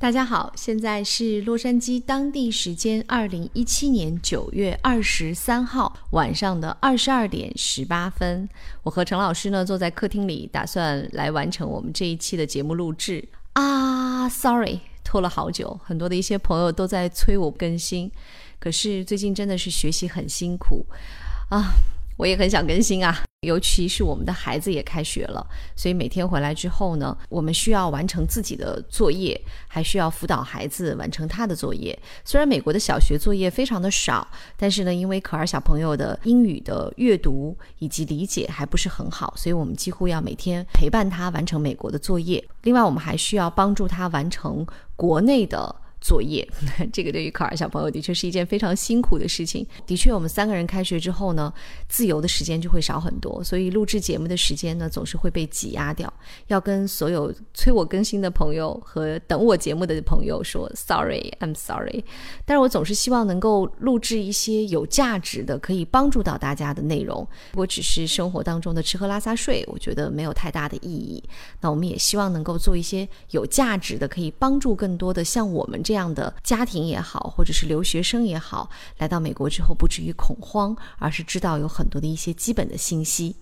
大家好，现在是洛杉矶当地时间二零一七年九月二十三号晚上的二十二点十八分。我和陈老师呢坐在客厅里，打算来完成我们这一期的节目录制啊。Sorry，拖了好久，很多的一些朋友都在催我更新，可是最近真的是学习很辛苦啊。我也很想更新啊，尤其是我们的孩子也开学了，所以每天回来之后呢，我们需要完成自己的作业，还需要辅导孩子完成他的作业。虽然美国的小学作业非常的少，但是呢，因为可儿小朋友的英语的阅读以及理解还不是很好，所以我们几乎要每天陪伴他完成美国的作业。另外，我们还需要帮助他完成国内的。作业，这个对于考尔小朋友的确是一件非常辛苦的事情。的确，我们三个人开学之后呢，自由的时间就会少很多，所以录制节目的时间呢，总是会被挤压掉。要跟所有催我更新的朋友和等我节目的朋友说，sorry，I'm sorry。但是我总是希望能够录制一些有价值的、可以帮助到大家的内容。如果只是生活当中的吃喝拉撒睡，我觉得没有太大的意义。那我们也希望能够做一些有价值的，可以帮助更多的像我们这样这样的家庭也好，或者是留学生也好，来到美国之后不至于恐慌，而是知道有很多的一些基本的信息。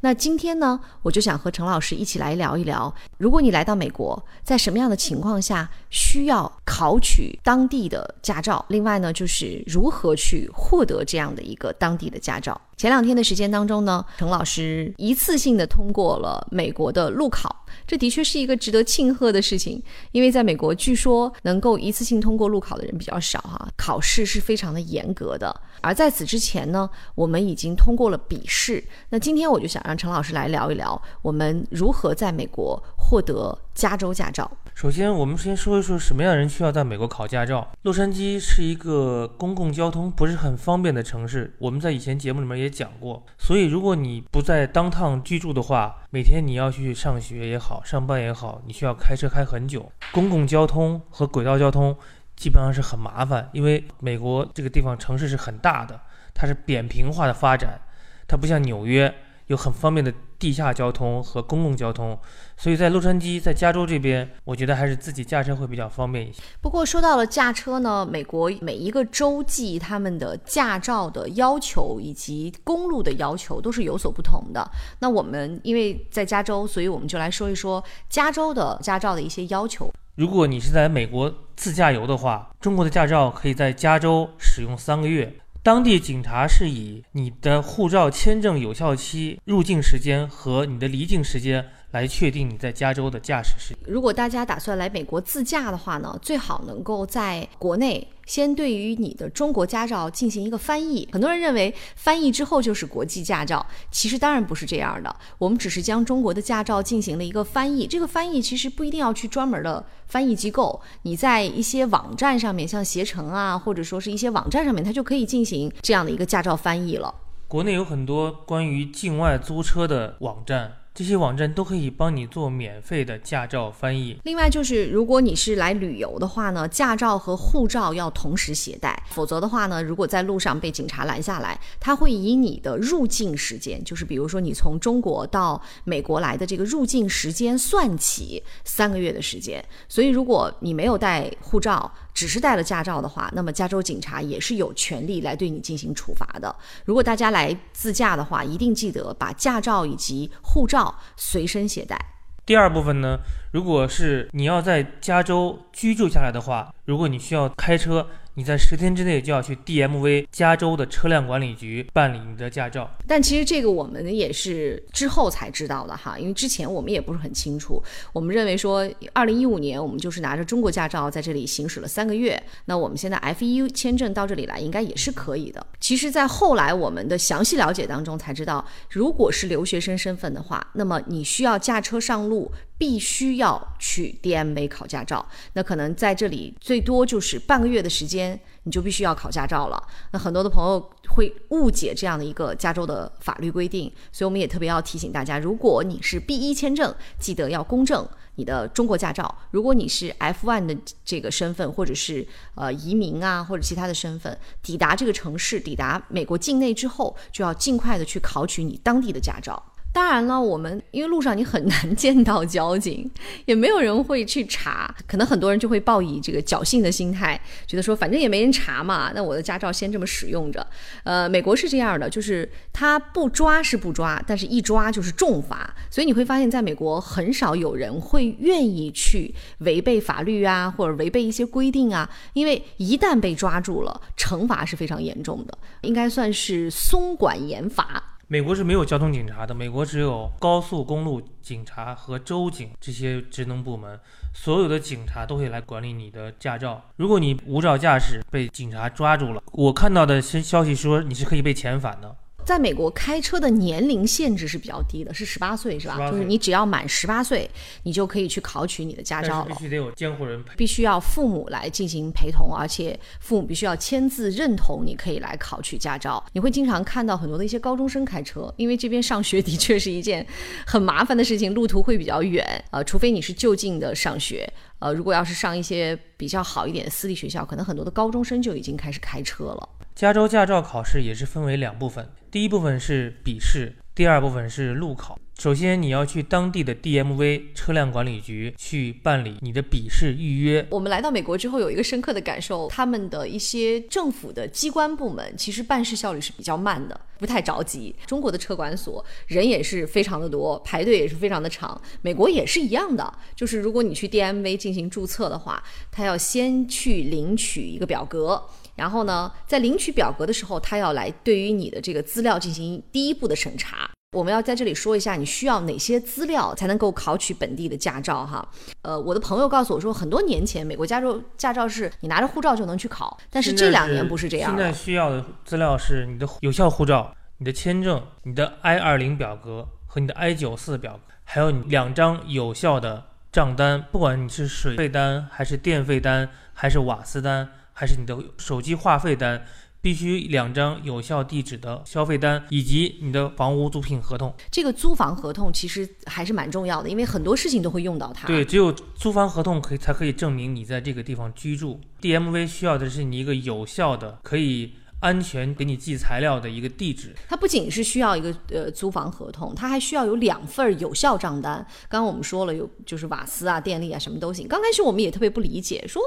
那今天呢，我就想和陈老师一起来聊一聊，如果你来到美国，在什么样的情况下需要考取当地的驾照？另外呢，就是如何去获得这样的一个当地的驾照？前两天的时间当中呢，陈老师一次性的通过了美国的路考，这的确是一个值得庆贺的事情，因为在美国据说能够一次性通过路考的人比较少哈，考试是非常的严格的。而在此之前呢，我们已经通过了笔试。那今天我就想让陈老师来聊一聊，我们如何在美国获得加州驾照。首先，我们先说一说什么样的人需要在美国考驾照。洛杉矶是一个公共交通不是很方便的城市，我们在以前节目里面也讲过。所以，如果你不在当趟居住的话，每天你要去上学也好，上班也好，你需要开车开很久。公共交通和轨道交通。基本上是很麻烦，因为美国这个地方城市是很大的，它是扁平化的发展，它不像纽约有很方便的地下交通和公共交通，所以在洛杉矶，在加州这边，我觉得还是自己驾车会比较方便一些。不过说到了驾车呢，美国每一个州际他们的驾照的要求以及公路的要求都是有所不同的。那我们因为在加州，所以我们就来说一说加州的驾照的一些要求。如果你是在美国自驾游的话，中国的驾照可以在加州使用三个月。当地警察是以你的护照签证有效期、入境时间和你的离境时间。来确定你在加州的驾驶时如果大家打算来美国自驾的话呢，最好能够在国内先对于你的中国驾照进行一个翻译。很多人认为翻译之后就是国际驾照，其实当然不是这样的。我们只是将中国的驾照进行了一个翻译。这个翻译其实不一定要去专门的翻译机构，你在一些网站上面，像携程啊，或者说是一些网站上面，它就可以进行这样的一个驾照翻译了。国内有很多关于境外租车的网站。这些网站都可以帮你做免费的驾照翻译。另外，就是如果你是来旅游的话呢，驾照和护照要同时携带，否则的话呢，如果在路上被警察拦下来，他会以你的入境时间，就是比如说你从中国到美国来的这个入境时间算起三个月的时间。所以，如果你没有带护照，只是带了驾照的话，那么加州警察也是有权利来对你进行处罚的。如果大家来自驾的话，一定记得把驾照以及护照随身携带。第二部分呢，如果是你要在加州居住下来的话，如果你需要开车。你在十天之内就要去 DMV 加州的车辆管理局办理你的驾照。但其实这个我们也是之后才知道的哈，因为之前我们也不是很清楚。我们认为说，二零一五年我们就是拿着中国驾照在这里行驶了三个月，那我们现在 F 一签证到这里来应该也是可以的。其实，在后来我们的详细了解当中才知道，如果是留学生身份的话，那么你需要驾车上路，必须要去 DMA 考驾照。那可能在这里最多就是半个月的时间。你就必须要考驾照了。那很多的朋友会误解这样的一个加州的法律规定，所以我们也特别要提醒大家：如果你是 B 一签证，记得要公证你的中国驾照；如果你是 F one 的这个身份，或者是呃移民啊或者其他的身份，抵达这个城市、抵达美国境内之后，就要尽快的去考取你当地的驾照。当然了，我们因为路上你很难见到交警，也没有人会去查，可能很多人就会抱以这个侥幸的心态，觉得说反正也没人查嘛，那我的驾照先这么使用着。呃，美国是这样的，就是他不抓是不抓，但是一抓就是重罚，所以你会发现在美国很少有人会愿意去违背法律啊，或者违背一些规定啊，因为一旦被抓住了，惩罚是非常严重的，应该算是松管严罚。美国是没有交通警察的，美国只有高速公路警察和州警这些职能部门，所有的警察都会来管理你的驾照。如果你无照驾驶被警察抓住了，我看到的新消息说你是可以被遣返的。在美国开车的年龄限制是比较低的，是十八岁，是吧？就是你只要满十八岁，你就可以去考取你的驾照了。必须得有监护人陪。必须要父母来进行陪同，而且父母必须要签字认同，你可以来考取驾照。你会经常看到很多的一些高中生开车，因为这边上学的确是一件很麻烦的事情，路途会比较远，呃，除非你是就近的上学。呃，如果要是上一些比较好一点的私立学校，可能很多的高中生就已经开始开车了。加州驾照考试也是分为两部分，第一部分是笔试，第二部分是路考。首先，你要去当地的 DMV 车辆管理局去办理你的笔试预约。我们来到美国之后，有一个深刻的感受，他们的一些政府的机关部门其实办事效率是比较慢的，不太着急。中国的车管所人也是非常的多，排队也是非常的长。美国也是一样的，就是如果你去 DMV 进行注册的话，他要先去领取一个表格。然后呢，在领取表格的时候，他要来对于你的这个资料进行第一步的审查。我们要在这里说一下，你需要哪些资料才能够考取本地的驾照哈？呃，我的朋友告诉我说，很多年前美国加州驾照是你拿着护照就能去考，但是这两年不是这样现在。需要的资料是你的有效护照、你的签证、你的 I 二零表格和你的 I 九四表格，还有你两张有效的账单，不管你是水费单还是电费单，还是瓦斯单，还是你的手机话费单。必须两张有效地址的消费单，以及你的房屋租赁合同。这个租房合同其实还是蛮重要的，因为很多事情都会用到它。对，只有租房合同可以才可以证明你在这个地方居住。DMV 需要的是你一个有效的、可以安全给你寄材料的一个地址。它不仅是需要一个呃租房合同，它还需要有两份有效账单。刚刚我们说了，有就是瓦斯啊、电力啊，什么都行。刚开始我们也特别不理解，说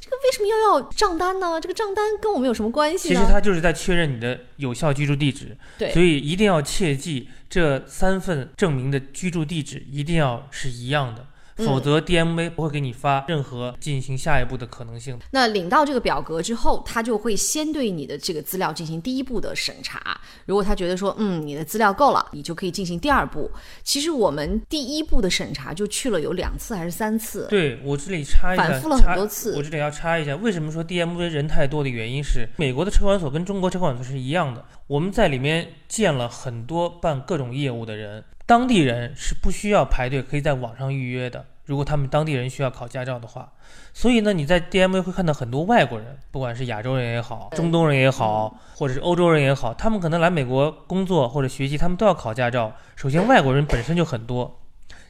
这个为什么要要账单呢？这个账单跟我们有什么关系呢？其实它就是在确认你的有效居住地址，对所以一定要切记这三份证明的居住地址一定要是一样的，嗯否则 DMV 不会给你发任何进行下一步的可能性。那领到这个表格之后，他就会先对你的这个资料进行第一步的审查。如果他觉得说，嗯，你的资料够了，你就可以进行第二步。其实我们第一步的审查就去了有两次还是三次。对我这里插一下，反复了很多次我这里要插一下，为什么说 DMV 人太多的原因是，美国的车管所跟中国车管所是一样的，我们在里面见了很多办各种业务的人，当地人是不需要排队，可以在网上预约的。如果他们当地人需要考驾照的话，所以呢，你在 DMV 会看到很多外国人，不管是亚洲人也好，中东人也好，或者是欧洲人也好，他们可能来美国工作或者学习，他们都要考驾照。首先，外国人本身就很多，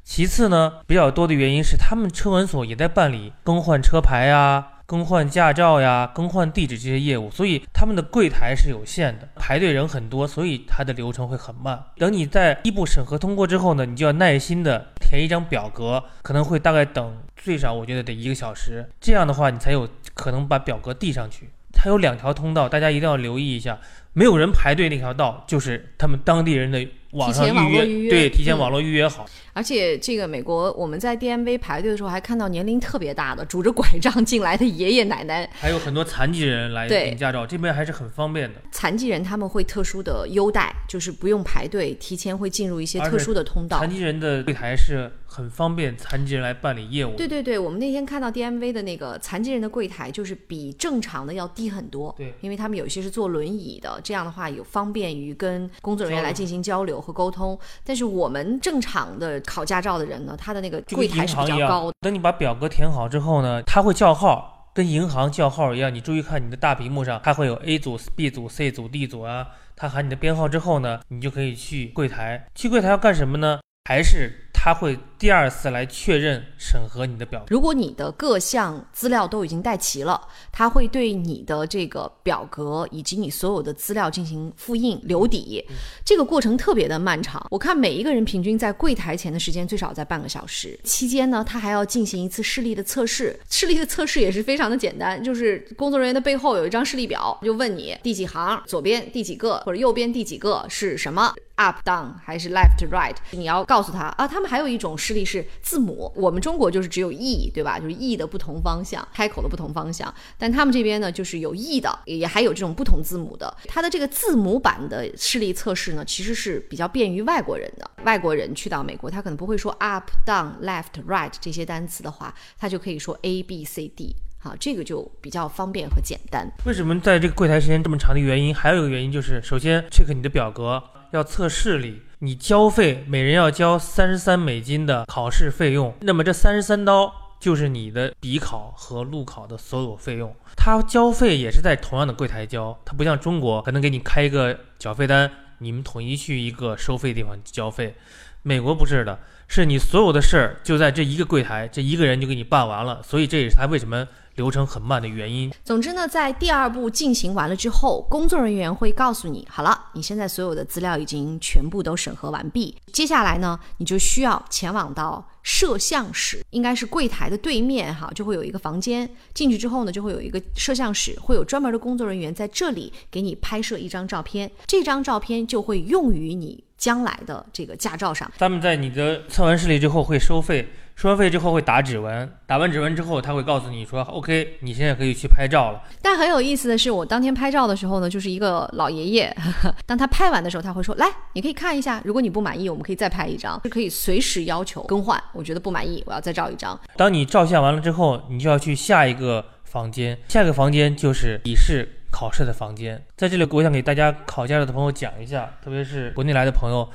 其次呢，比较多的原因是他们车管所也在办理更换车牌呀、更换驾照呀、更换地址这些业务，所以他们的柜台是有限的，排队人很多，所以它的流程会很慢。等你在一步审核通过之后呢，你就要耐心的填一张表格，可能会大概等最少我觉得得一个小时，这样的话你才有可能把表格递上去。它有两条通道，大家一定要留意一下。没有人排队那条道，就是他们当地人的网上提前网预约，络预约对，提前嗯网络预约好。而且这个美国，我们在 DMV 排队的时候，还看到年龄特别大的拄着拐杖进来的爷爷奶奶。还有很多残疾人来对领驾照，这边还是很方便的。残疾人他们会特殊的优待，就是不用排队，提前会进入一些特殊的通道残。疾人的柜台是很方便残疾人来办理业务。对对对，我们那天看到 DMV 的那个残疾人的柜台，就是比正常的要低很多。对，因为他们有些是坐轮椅的，这样的话有方便于跟工作人员来进行交流和沟通。但是我们正常的考驾照的人呢，他的那个柜台是比较高的。等你把表格填好之后呢，他会叫号，跟银行叫号一样。你注意看你的大屏幕上，它会有 A 组、B 组、C 组、D 组啊。他喊你的编号之后呢，你就可以去柜台。去柜台要干什么呢？还是他他会第二次来确认审核你的表格。如果你的各项资料都已经带齐了，他会对你的这个表格以及你所有的资料进行复印留底，这个过程特别的漫长。我看每一个人平均在柜台前的时间最少在半个小时，期间呢，他还要进行一次视力的测试。视力的测试也是非常的简单，就是工作人员的背后有一张视力表，就问你第几行，左边第几个或者右边第几个是什么。Up down 还是 left right？你要告诉他啊，他们还有一种视力是字母，我们中国就是只有 e，对吧？就是 e 的不同方向，开口的不同方向。但他们这边呢，就是有 e 的，也还有这种不同字母的。它的这个字母版的视力测试呢，其实是比较便于外国人的。外国人去到美国，他可能不会说 up down left right 这些单词的话，他就可以说 a b c d。好，这个就比较方便和简单。为什么在这个柜台时间这么长的原因，还有一个原因就是，首先 check 你的表格。要测视力，你交费，每人要交三十三美金的考试费用。那么这三十三刀就是你的笔考和路考的所有费用。他交费也是在同样的柜台交，他不像中国可能给你开一个缴费单，你们统一去一个收费地方交费。美国不是的，是你所有的事儿就在这一个柜台，这一个人就给你办完了。所以这也是他为什么。流程很慢的原因。总之呢，在第二步进行完了之后，工作人员会告诉你，好了，你现在所有的资料已经全部都审核完毕。接下来呢，你就需要前往到摄像室，应该是柜台的对面哈，就会有一个房间。进去之后呢，就会有一个摄像室，会有专门的工作人员在这里给你拍摄一张照片。这张照片就会用于你将来的这个驾照上。他们在你的测完视力之后会收费。收完费之后会打指纹，打完指纹之后他会告诉你说：“OK，你现在可以去拍照了。”但很有意思的是，我当天拍照的时候呢，就是一个老爷爷。当他拍完的时候，他会说：“来，你可以看一下，如果你不满意，我们可以再拍一张，是可以随时要求更换。我觉得不满意，我要再照一张。”当你照相完了之后，你就要去下一个房间，下一个房间就是笔试考试的房间。在这里，我想给大家考驾照的朋友讲一下，特别是国内来的朋友，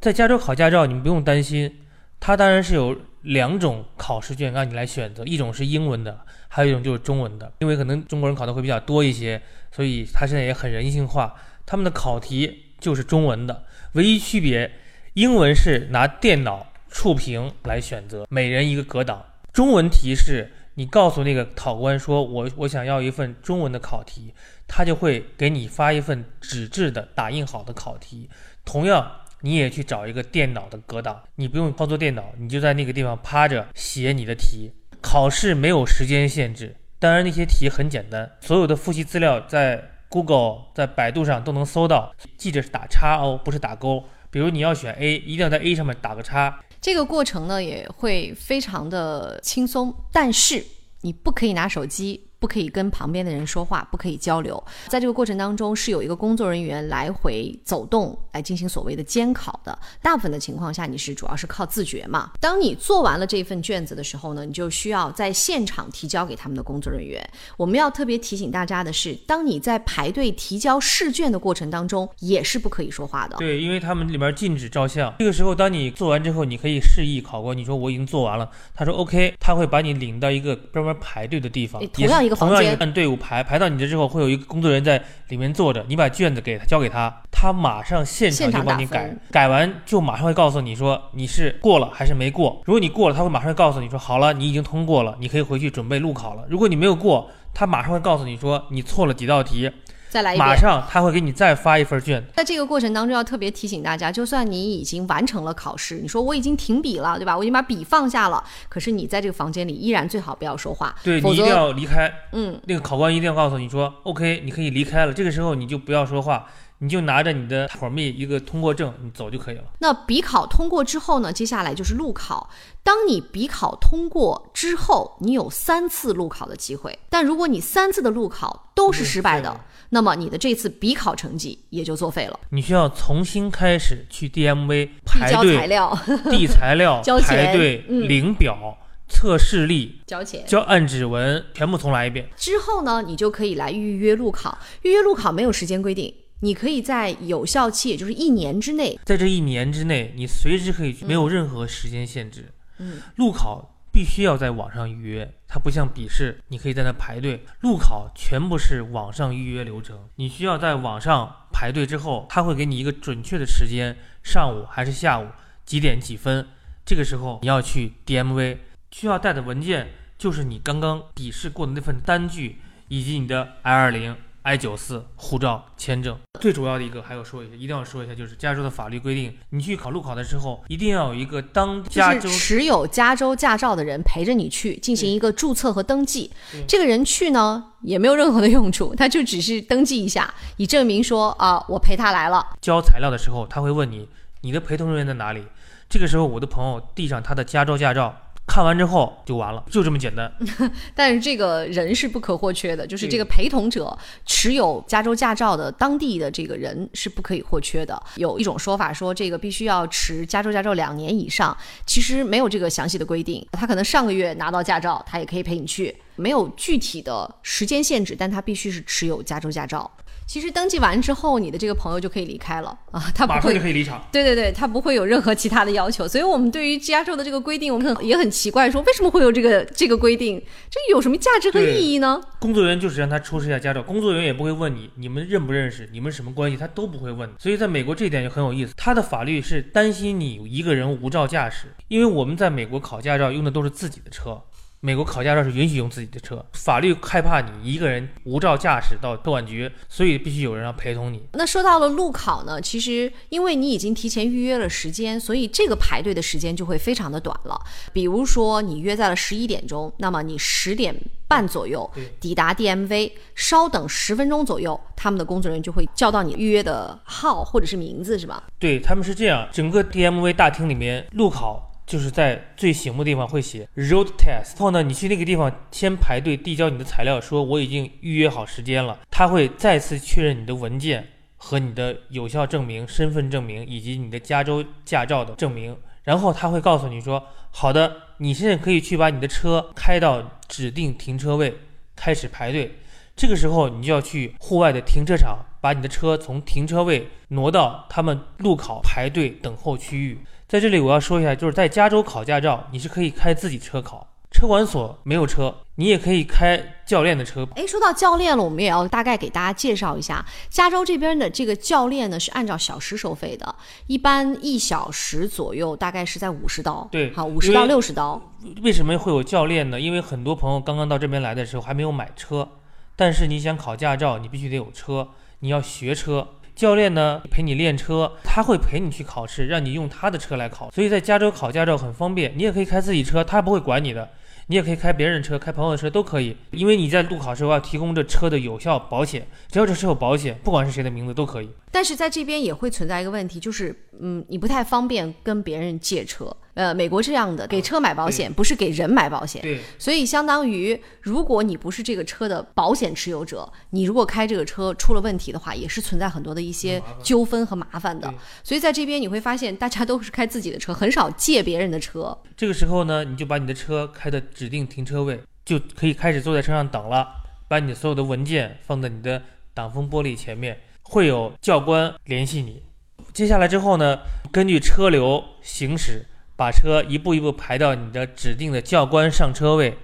在加州考驾照，你们不用担心，他当然是有。两种考试卷让你来选择，一种是英文的，还有一种就是中文的。因为可能中国人考的会比较多一些，所以他现在也很人性化。他们的考题就是中文的，唯一区别，英文是拿电脑触屏来选择，每人一个格挡。中文题是你告诉那个考官说，我我想要一份中文的考题，他就会给你发一份纸质的打印好的考题，同样。你也去找一个电脑的格挡，你不用操作电脑，你就在那个地方趴着写你的题。考试没有时间限制，当然那些题很简单，所有的复习资料在 Google、在百度上都能搜到。记着是打叉哦，不是打勾。比如你要选 A，一定要在 A 上面打个叉。这个过程呢也会非常的轻松，但是你不可以拿手机。不可以跟旁边的人说话，不可以交流。在这个过程当中，是有一个工作人员来回走动来进行所谓的监考的。大部分的情况下，你是主要是靠自觉嘛。当你做完了这份卷子的时候呢，你就需要在现场提交给他们的工作人员。我们要特别提醒大家的是，当你在排队提交试卷的过程当中，也是不可以说话的。对，因为他们里面禁止照相。这个时候，当你做完之后，你可以示意考官，你说我已经做完了。他说 OK，他会把你领到一个专门排队的地方，同样。同样一个按队伍排排到你这之后，会有一个工作人员在里面坐着，你把卷子给他交给他，他马上现场就帮你改，改完就马上会告诉你说你是过了还是没过。如果你过了，他会马上告诉你说好了，你已经通过了，你可以回去准备路考了。如果你没有过，他马上会告诉你说你错了几道题。再来一遍，马上他会给你再发一份卷。在这个过程当中，要特别提醒大家，就算你已经完成了考试，你说我已经停笔了，对吧？我已经把笔放下了，可是你在这个房间里依然最好不要说话，对你一定要离开。嗯，那个考官一定要告诉你说，OK，你可以离开了。这个时候你就不要说话，你就拿着你的 permit 一个通过证，你走就可以了。那笔考通过之后呢？接下来就是路考。当你笔考通过之后，你有三次路考的机会，但如果你三次的路考都是失败的。那么你的这次笔考成绩也就作废了。你需要重新开始去 DMV 排队、材料、递材料、交排队、领表、测视力、交钱、交按指纹，全部重来一遍。之后呢，你就可以来预约路考。预约路考没有时间规定，你可以在有效期，也就是一年之内，在这一年之内，你随时可以去，没有任何时间限制。嗯，路考。必须要在网上预约，它不像笔试，你可以在那排队。路考全部是网上预约流程，你需要在网上排队之后，他会给你一个准确的时间，上午还是下午几点几分，这个时候你要去 DMV，需要带的文件就是你刚刚笔试过的那份单据，以及你的 I 二零。I 九四护照签证最主要的一个还要说一下，一定要说一下，就是加州的法律规定，你去考路考的时候，一定要有一个当加州持有加州驾照的人陪着你去进行一个注册和登记。这个人去呢也没有任何的用处，他就只是登记一下，以证明说啊我陪他来了。交材料的时候他会问你你的陪同人员在哪里，这个时候我的朋友递上他的加州驾照。看完之后就完了，就这么简单。但是这个人是不可或缺的，就是这个陪同者持有加州驾照的当地的这个人是不可以或缺的。有一种说法说，这个必须要持加州驾照两年以上，其实没有这个详细的规定。他可能上个月拿到驾照，他也可以陪你去，没有具体的时间限制，但他必须是持有加州驾照。其实登记完之后，你的这个朋友就可以离开了啊，他马上就可以离场。对对对，他不会有任何其他的要求。所以，我们对于加州的这个规定，我们很也很奇怪，说为什么会有这个这个规定？这有什么价值和意义呢？工作人员就是让他出示一下驾照，工作人员也不会问你你们认不认识，你们什么关系，他都不会问。所以，在美国这一点就很有意思，他的法律是担心你一个人无照驾驶，因为我们在美国考驾照用的都是自己的车。美国考驾照是允许用自己的车，法律害怕你一个人无照驾驶到车管局，所以必须有人要陪同你。那说到了路考呢，其实因为你已经提前预约了时间，所以这个排队的时间就会非常的短了。比如说你约在了十一点钟，那么你十点半左右抵达 DMV，稍等十分钟左右，他们的工作人员就会叫到你预约的号或者是名字，是吧？对他们是这样，整个 DMV 大厅里面路考。就是在最醒目的地方会写 road test，然后呢，你去那个地方先排队递交你的材料，说我已经预约好时间了。他会再次确认你的文件和你的有效证明、身份证明以及你的加州驾照的证明，然后他会告诉你说，好的，你现在可以去把你的车开到指定停车位，开始排队。这个时候你就要去户外的停车场，把你的车从停车位挪到他们路考排队等候区域。在这里我要说一下，就是在加州考驾照，你是可以开自己车考，车管所没有车，你也可以开教练的车。哎，说到教练了，我们也要大概给大家介绍一下，加州这边的这个教练呢是按照小时收费的，一般一小时左右大概是在五十刀。对，好，五十到六十刀。为什么会有教练呢？因为很多朋友刚刚到这边来的时候还没有买车，但是你想考驾照，你必须得有车，你要学车。教练呢陪你练车，他会陪你去考试，让你用他的车来考。所以在加州考驾照很方便，你也可以开自己车，他不会管你的。你也可以开别人的车，开朋友的车都可以，因为你在路考时候要提供这车的有效保险，只要这车有保险，不管是谁的名字都可以。但是在这边也会存在一个问题，就是，嗯，你不太方便跟别人借车。呃，美国这样的，给车买保险不是给人买保险，对。所以相当于，如果你不是这个车的保险持有者，你如果开这个车出了问题的话，也是存在很多的一些纠纷和麻烦的。所以在这边你会发现，大家都是开自己的车，很少借别人的车。这个时候呢，你就把你的车开的指定停车位，就可以开始坐在车上等了，把你所有的文件放在你的挡风玻璃前面。会有教官联系你，接下来之后呢，根据车流行驶，把车一步一步排到你的指定的教官上车位。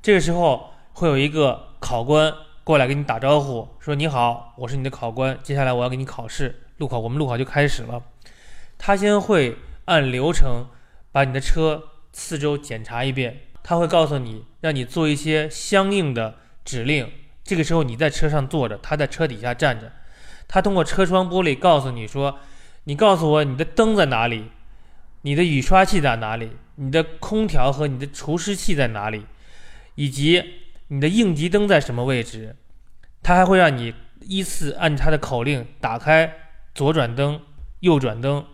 这个时候会有一个考官过来跟你打招呼，说：“你好，我是你的考官，接下来我要给你考试，路考，我们路考就开始了。”他先会按流程把你的车四周检查一遍，他会告诉你，让你做一些相应的指令。这个时候你在车上坐着，他在车底下站着。他通过车窗玻璃告诉你说：“你告诉我你的灯在哪里，你的雨刷器在哪里，你的空调和你的除湿器在哪里，以及你的应急灯在什么位置。”它还会让你依次按它的口令打开左转灯、右转灯，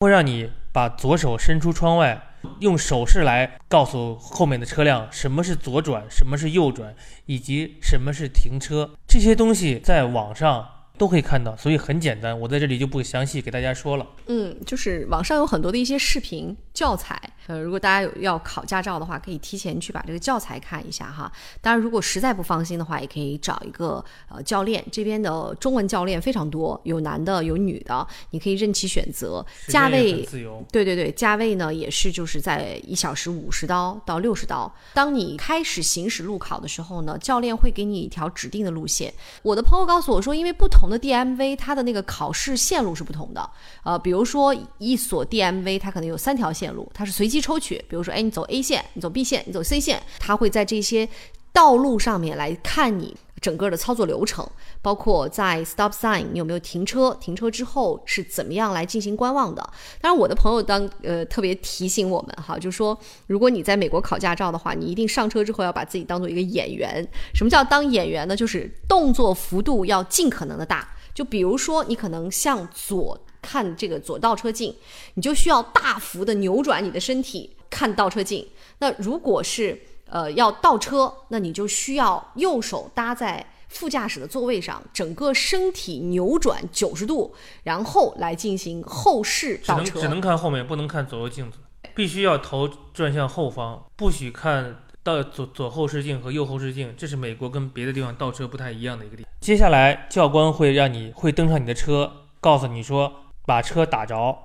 会让你把左手伸出窗外，用手势来告诉后面的车辆什么是左转，什么是右转，以及什么是停车。这些东西在网上。都可以看到，所以很简单，我在这里就不详细给大家说了。嗯，就是网上有很多的一些视频教材，呃，如果大家有要考驾照的话，可以提前去把这个教材看一下哈。当然，如果实在不放心的话，也可以找一个呃教练，这边的中文教练非常多，有男的有女的，你可以任其选择。价位自由。对对对，价位呢也是就是在一小时五十刀到六十刀。当你开始行驶路考的时候呢，教练会给你一条指定的路线。我的朋友告诉我说，因为不同。同的 DMV，它的那个考试线路是不同的。呃，比如说一所 DMV，它可能有三条线路，它是随机抽取。比如说，哎，你走 A 线，你走 B 线，你走 C 线，它会在这些道路上面来看你。整个的操作流程，包括在 stop sign 你有没有停车，停车之后是怎么样来进行观望的。当然，我的朋友当呃特别提醒我们哈，就说如果你在美国考驾照的话，你一定上车之后要把自己当做一个演员。什么叫当演员呢？就是动作幅度要尽可能的大。就比如说你可能向左看这个左倒车镜，你就需要大幅的扭转你的身体看倒车镜。那如果是呃，要倒车，那你就需要右手搭在副驾驶的座位上，整个身体扭转九十度，然后来进行后视倒车。只能只能看后面，不能看左右镜子，必须要头转向后方，不许看到左左后视镜和右后视镜。这是美国跟别的地方倒车不太一样的一个地方。接下来，教官会让你会登上你的车，告诉你说把车打着，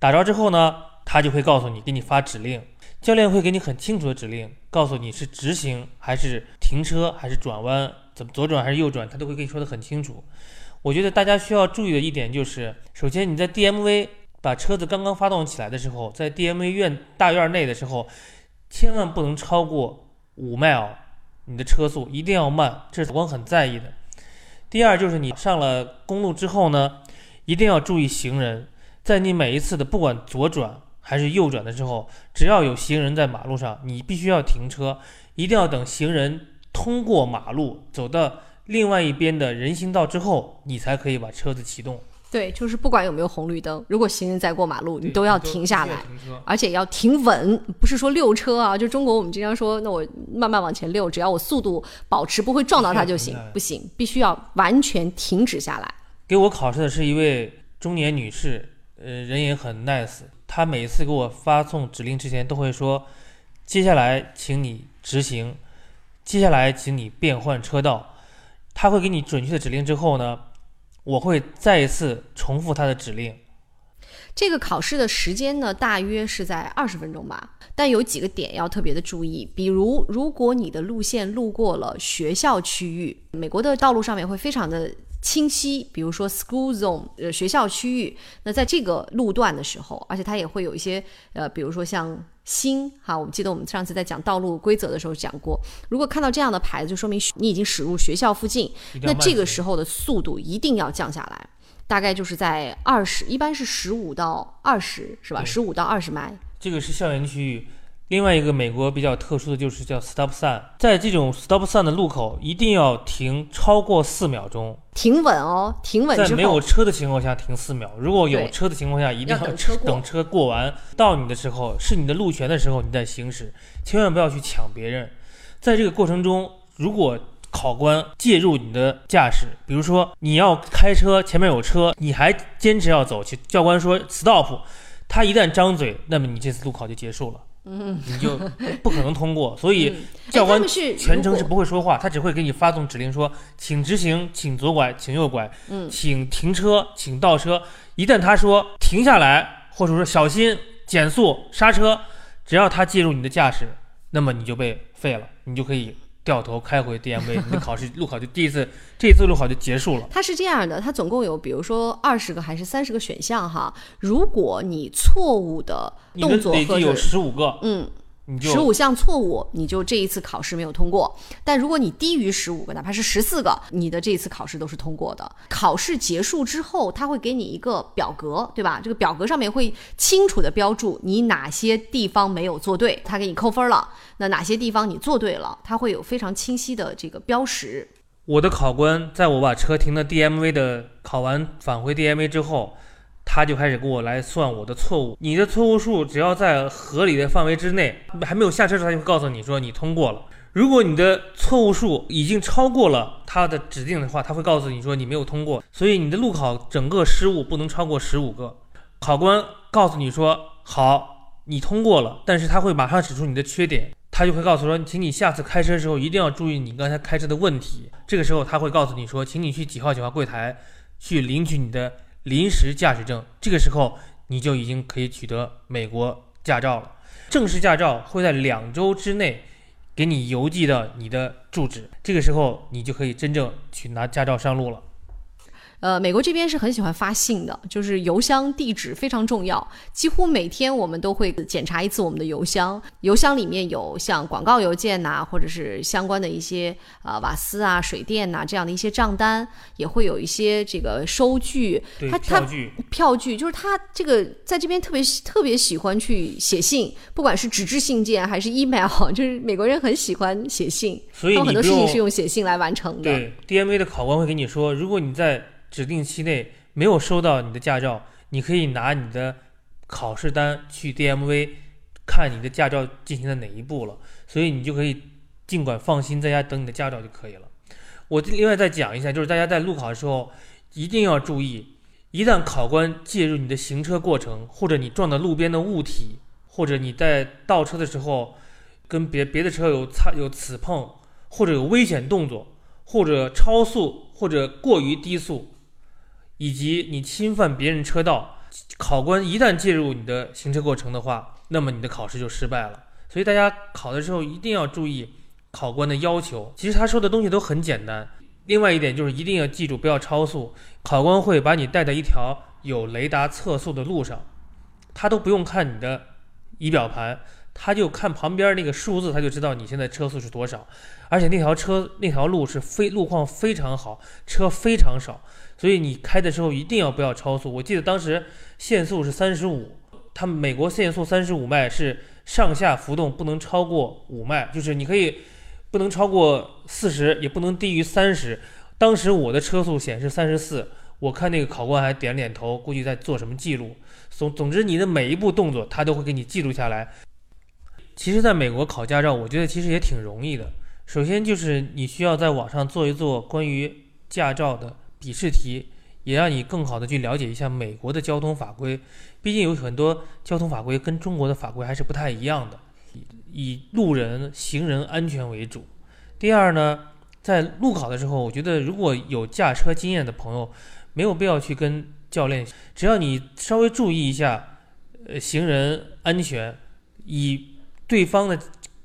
打着之后呢，他就会告诉你，给你发指令。教练会给你很清楚的指令，告诉你是直行还是停车还是转弯，怎么左转还是右转，他都会跟你说的很清楚。我觉得大家需要注意的一点就是，首先你在 DMV 把车子刚刚发动起来的时候，在 DMV 院大院内的时候，千万不能超过五 mile，你的车速一定要慢，这是我很在意的。第二就是你上了公路之后呢，一定要注意行人，在你每一次的不管左转。还是右转的时候，只要有行人在马路上，你必须要停车，一定要等行人通过马路走到另外一边的人行道之后，你才可以把车子启动。对，就是不管有没有红绿灯，如果行人在过马路，你都要停下来，而且要停稳，不是说溜车啊。就中国我们经常说，那我慢慢往前溜，只要我速度保持不会撞到他就行，不行，必须要完全停止下来。给我考试的是一位中年女士，呃，人也很 nice。他每次给我发送指令之前都会说：“接下来请你执行，接下来请你变换车道。”他会给你准确的指令之后呢，我会再一次重复他的指令。这个考试的时间呢，大约是在二十分钟吧。但有几个点要特别的注意，比如如果你的路线路过了学校区域，美国的道路上面会非常的。清晰，比如说 school zone，呃，学校区域。那在这个路段的时候，而且它也会有一些，呃，比如说像星，哈，我们记得我们上次在讲道路规则的时候讲过，如果看到这样的牌子，就说明你已经驶入学校附近，那这个时候的速度一定要降下来，大概就是在二十，一般是十五到二十，是吧？十五到二十迈。这个是校园区域。另外一个美国比较特殊的就是叫 stop sign，在这种 stop sign 的路口一定要停超过四秒钟，停稳哦，停稳。在没有车的情况下停四秒，如果有车的情况下，一定要等车过完到你的时候，是你的路权的时候，你再行驶，千万不要去抢别人。在这个过程中，如果考官介入你的驾驶，比如说你要开车，前面有车，你还坚持要走，教官说 stop，他一旦张嘴，那么你这次路考就结束了。嗯，你就不可能通过，所以教官全程是不会说话，他只会给你发送指令说，请直行，请左拐，请右拐，嗯，请停车，请倒车。一旦他说停下来，或者说小心减速刹车，只要他介入你的驾驶，那么你就被废了，你就可以。掉头开回 DMV，你的考试 路考就第一次，这一次路考就结束了。它是这样的，它总共有比如说二十个还是三十个选项哈。如果你错误的动作和有十五个，嗯。十五项错误，你就这一次考试没有通过。但如果你低于十五个，哪怕是十四个，你的这一次考试都是通过的。考试结束之后，他会给你一个表格，对吧？这个表格上面会清楚的标注你哪些地方没有做对，他给你扣分了。那哪些地方你做对了，他会有非常清晰的这个标识。我的考官在我把车停到 DMV 的考完返回 DMV 之后。他就开始给我来算我的错误，你的错误数只要在合理的范围之内，还没有下车时，他就会告诉你说你通过了。如果你的错误数已经超过了他的指定的话，他会告诉你说你没有通过。所以你的路考整个失误不能超过十五个。考官告诉你说好，你通过了，但是他会马上指出你的缺点，他就会告诉说，请你下次开车的时候一定要注意你刚才开车的问题。这个时候他会告诉你说，请你去几号几号柜台去领取你的。临时驾驶证，这个时候你就已经可以取得美国驾照了。正式驾照会在两周之内给你邮寄到你的住址，这个时候你就可以真正去拿驾照上路了。呃，美国这边是很喜欢发信的，就是邮箱地址非常重要，几乎每天我们都会检查一次我们的邮箱，邮箱里面有像广告邮件呐、或者是相关的一些呃瓦斯啊、水电呐、这样的一些账单，也会有一些这个收据，对他他票据，票据，就是他这个在这边特别特别喜欢去写信，不管是纸质信件还是 email，就是美国人很喜欢写信，所以很多事情是用写信来完成的。对 DMA 的考官会跟你说，如果你在指定期内没有收到你的驾照，你可以拿你的考试单去 DMV 看你的驾照进行了哪一步了，所以你就可以尽管放心在家等你的驾照就可以了。我另外再讲一下，就是大家在路考的时候一定要注意，一旦考官介入你的行车过程，或者你撞到路边的物体，或者你在倒车的时候跟别别的车有擦有此碰，或者有危险动作，或者超速，或者过于低速，以及你侵犯别人车道，考官一旦介入你的行车过程的话，那么你的考试就失败了。所以大家考的时候一定要注意考官的要求。其实他说的东西都很简单。另外一点就是一定要记住不要超速，考官会把你带到一条有雷达测速的路上，他都不用看你的仪表盘，他就看旁边那个数字，他就知道你现在车速是多少。而且那条车那条路是非路况非常好，车非常少，所以你开的时候一定要不要超速。我记得当时限速是三十五，他美国限速三十五迈是上下浮动不能超过五迈，就是你可以不能超过四十，也不能低于三十。当时我的车速显示三十四，我看那个考官还点了点头，估计在做什么记录。总总之，你的每一步动作他都会给你记录下来。其实，在美国考驾照，我觉得其实也挺容易的。首先就是你需要在网上做一做关于驾照的笔试题，也让你更好的去了解一下美国的交通法规。毕竟有很多交通法规跟中国的法规还是不太一样的，以路人、行人安全为主。第二呢，在路考的时候，我觉得如果有驾车经验的朋友，没有必要去跟教练，只要你稍微注意一下，呃，行人安全，以对方的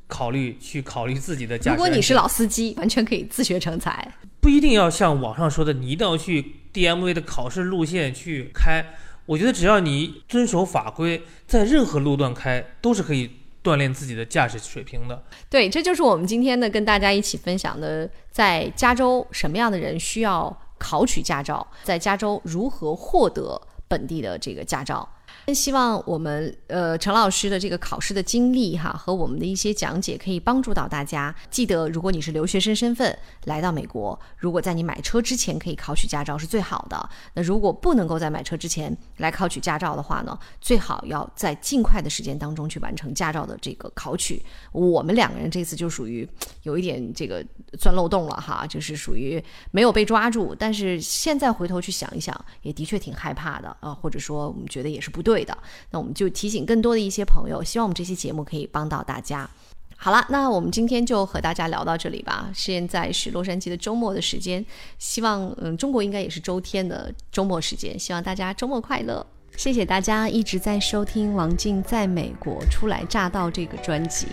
考虑去考虑自己的驾驶。如果你是老司机，完全可以自学成才。不一定要像网上说的，你一定要去 DMV 的考试路线去开。我觉得只要你遵守法规，在任何路段开都是可以锻炼自己的驾驶水平的。对，这就是我们今天呢跟大家一起分享的，在加州什么样的人需要考取驾照，在加州如何获得本地的这个驾照。希望我们呃陈老师的这个考试的经历哈和我们的一些讲解可以帮助到大家。记得，如果你是留学生身份来到美国，如果在你买车之前可以考取驾照是最好的。那如果不能够在买车之前来考取驾照的话呢，最好要在尽快的时间当中去完成驾照的这个考取。我们两个人这次就属于有一点这个钻漏洞了哈，就是属于没有被抓住，但是现在回头去想一想，也的确挺害怕的啊，或者说我们觉得也是不对对的。那我们就提醒更多的一些朋友，希望我们这期节目可以帮到大家。好了，那我们今天就和大家聊到这里吧。现在是洛杉矶的周末的时间，希望嗯，中国应该也是周天的周末时间，希望大家周末快乐。谢谢大家一直在收听王静在美国初来乍到这个专辑。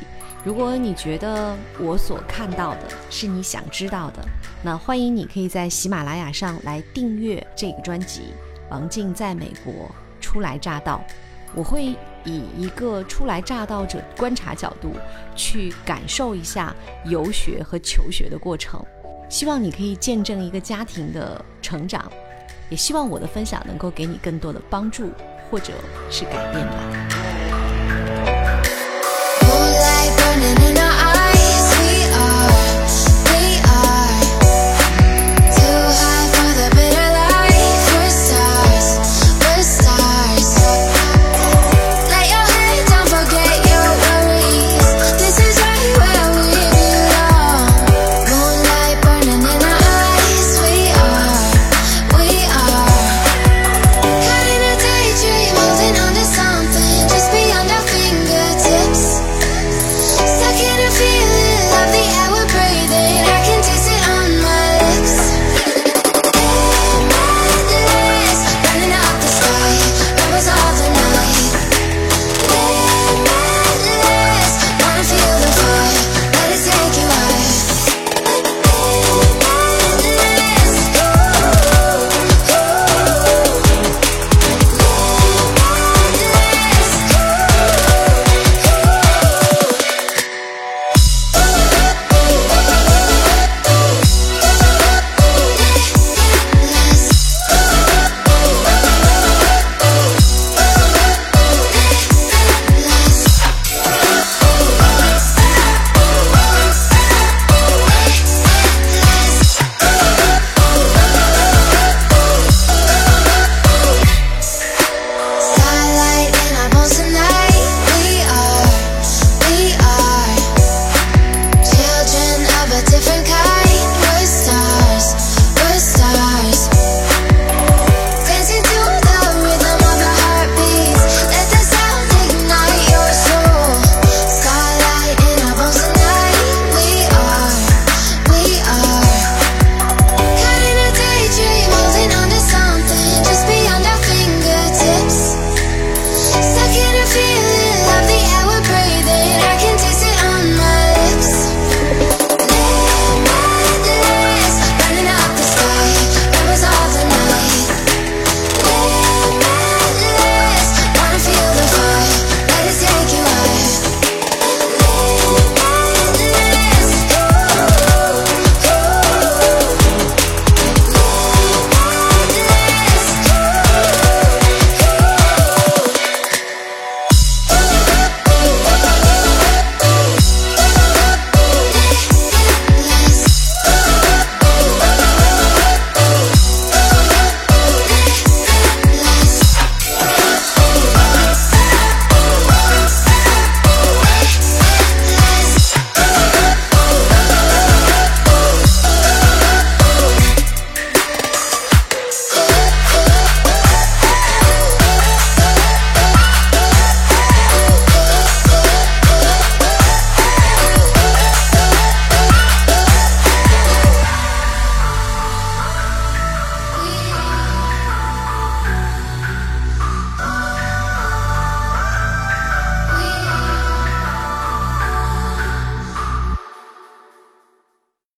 如果你觉得我所看到的是你想知道的，那欢迎你可以在喜马拉雅上来订阅这个专辑《王静在美国初来乍到》。我会以一个初来乍到者观察角度去感受一下游学和求学的过程，希望你可以见证一个家庭的成长，也希望我的分享能够给你更多的帮助或者是改变吧。